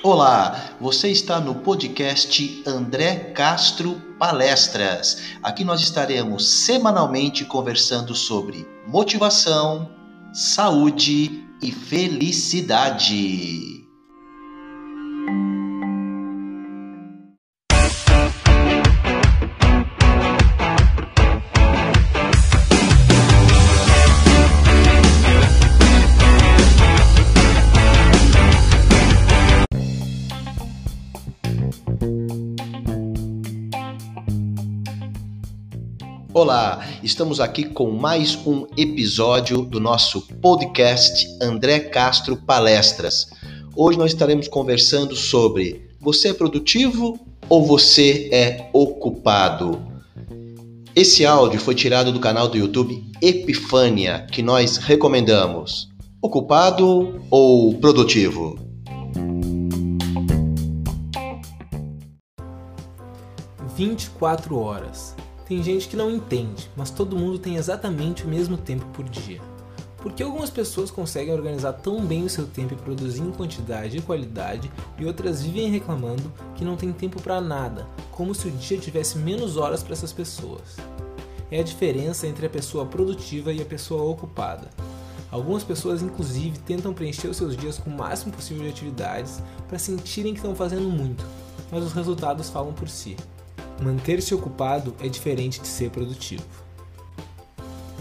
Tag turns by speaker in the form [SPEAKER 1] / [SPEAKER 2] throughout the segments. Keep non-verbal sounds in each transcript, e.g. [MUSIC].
[SPEAKER 1] Olá, você está no podcast André Castro Palestras. Aqui nós estaremos semanalmente conversando sobre motivação, saúde e felicidade. Olá, estamos aqui com mais um episódio do nosso podcast André Castro Palestras. Hoje nós estaremos conversando sobre você é produtivo ou você é ocupado? Esse áudio foi tirado do canal do YouTube Epifânia, que nós recomendamos. Ocupado ou produtivo?
[SPEAKER 2] Vinte e quatro horas tem gente que não entende, mas todo mundo tem exatamente o mesmo tempo por dia. Por que algumas pessoas conseguem organizar tão bem o seu tempo e produzir em quantidade e qualidade, e outras vivem reclamando que não tem tempo para nada, como se o dia tivesse menos horas para essas pessoas? É a diferença entre a pessoa produtiva e a pessoa ocupada. Algumas pessoas, inclusive, tentam preencher os seus dias com o máximo possível de atividades para sentirem que estão fazendo muito, mas os resultados falam por si. Manter-se ocupado é diferente de ser produtivo.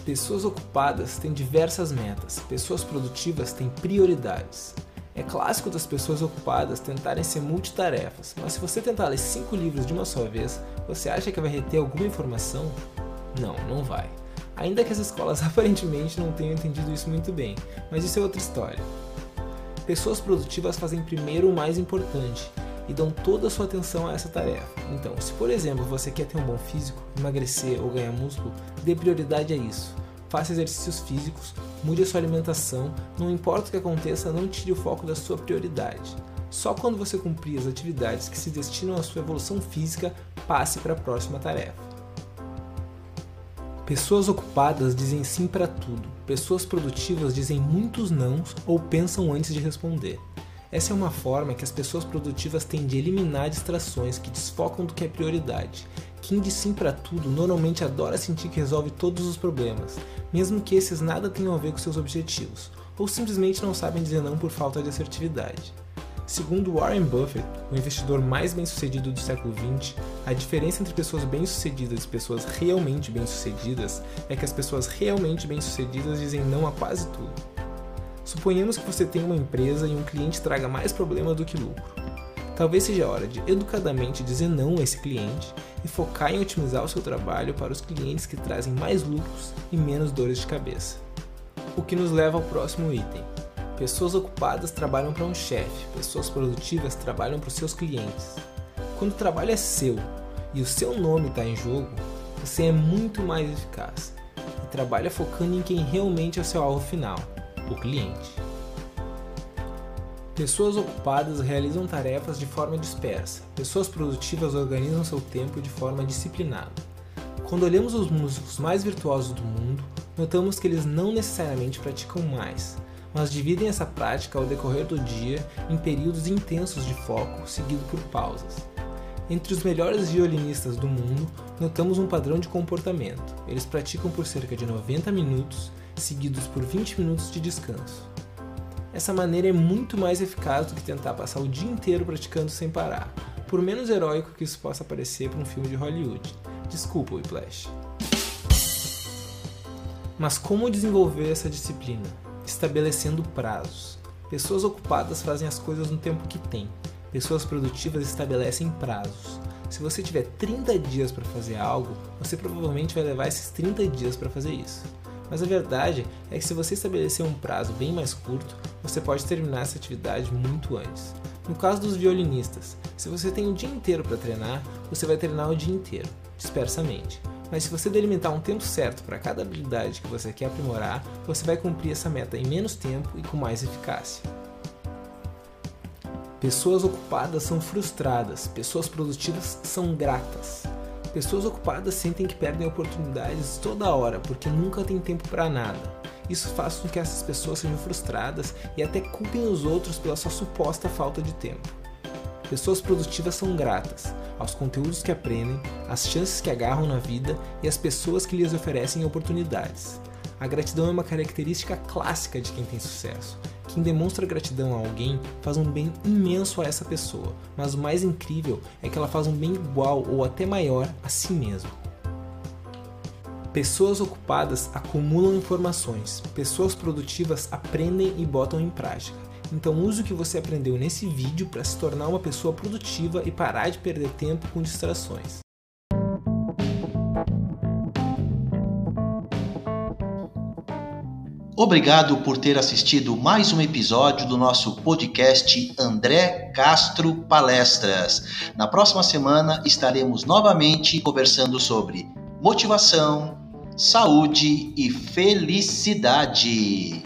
[SPEAKER 2] Pessoas ocupadas têm diversas metas, pessoas produtivas têm prioridades. É clássico das pessoas ocupadas tentarem ser multitarefas, mas se você tentar ler cinco livros de uma só vez, você acha que vai reter alguma informação? Não, não vai. Ainda que as escolas [LAUGHS] aparentemente não tenham entendido isso muito bem, mas isso é outra história. Pessoas produtivas fazem primeiro o mais importante, e dão toda a sua atenção a essa tarefa. Então, se por exemplo você quer ter um bom físico, emagrecer ou ganhar músculo, dê prioridade a isso. Faça exercícios físicos, mude a sua alimentação, não importa o que aconteça, não tire o foco da sua prioridade. Só quando você cumprir as atividades que se destinam à sua evolução física, passe para a próxima tarefa. Pessoas ocupadas dizem sim para tudo. Pessoas produtivas dizem muitos nãos ou pensam antes de responder. Essa é uma forma que as pessoas produtivas têm de eliminar distrações que desfocam do que é prioridade. Quem diz sim para tudo normalmente adora sentir que resolve todos os problemas, mesmo que esses nada tenham a ver com seus objetivos, ou simplesmente não sabem dizer não por falta de assertividade. Segundo Warren Buffett, o investidor mais bem-sucedido do século XX, a diferença entre pessoas bem-sucedidas e pessoas realmente bem-sucedidas é que as pessoas realmente bem-sucedidas dizem não a quase tudo. Suponhamos que você tem uma empresa e um cliente traga mais problema do que lucro. Talvez seja a hora de educadamente dizer não a esse cliente e focar em otimizar o seu trabalho para os clientes que trazem mais lucros e menos dores de cabeça. O que nos leva ao próximo item. Pessoas ocupadas trabalham para um chefe, pessoas produtivas trabalham para os seus clientes. Quando o trabalho é seu e o seu nome está em jogo, você é muito mais eficaz e trabalha focando em quem realmente é o seu alvo final o cliente. Pessoas ocupadas realizam tarefas de forma dispersa. Pessoas produtivas organizam seu tempo de forma disciplinada. Quando olhamos os músicos mais virtuosos do mundo, notamos que eles não necessariamente praticam mais, mas dividem essa prática ao decorrer do dia em períodos intensos de foco, seguido por pausas. Entre os melhores violinistas do mundo, notamos um padrão de comportamento. Eles praticam por cerca de 90 minutos seguidos por 20 minutos de descanso. Essa maneira é muito mais eficaz do que tentar passar o dia inteiro praticando sem parar, por menos heróico que isso possa parecer para um filme de Hollywood. Desculpa, Whiplash. Mas como desenvolver essa disciplina? Estabelecendo prazos. Pessoas ocupadas fazem as coisas no tempo que têm. Pessoas produtivas estabelecem prazos. Se você tiver 30 dias para fazer algo, você provavelmente vai levar esses 30 dias para fazer isso. Mas a verdade é que se você estabelecer um prazo bem mais curto, você pode terminar essa atividade muito antes. No caso dos violinistas, se você tem o dia inteiro para treinar, você vai treinar o dia inteiro, dispersamente. Mas se você delimitar um tempo certo para cada habilidade que você quer aprimorar, você vai cumprir essa meta em menos tempo e com mais eficácia. Pessoas ocupadas são frustradas, pessoas produtivas são gratas. Pessoas ocupadas sentem que perdem oportunidades toda hora porque nunca tem tempo para nada. Isso faz com que essas pessoas sejam frustradas e até culpem os outros pela sua suposta falta de tempo. Pessoas produtivas são gratas aos conteúdos que aprendem, às chances que agarram na vida e às pessoas que lhes oferecem oportunidades. A gratidão é uma característica clássica de quem tem sucesso. Quem demonstra gratidão a alguém faz um bem imenso a essa pessoa, mas o mais incrível é que ela faz um bem igual ou até maior a si mesma. Pessoas ocupadas acumulam informações, pessoas produtivas aprendem e botam em prática. Então use o que você aprendeu nesse vídeo para se tornar uma pessoa produtiva e parar de perder tempo com distrações.
[SPEAKER 1] Obrigado por ter assistido mais um episódio do nosso podcast André Castro Palestras. Na próxima semana estaremos novamente conversando sobre motivação, saúde e felicidade.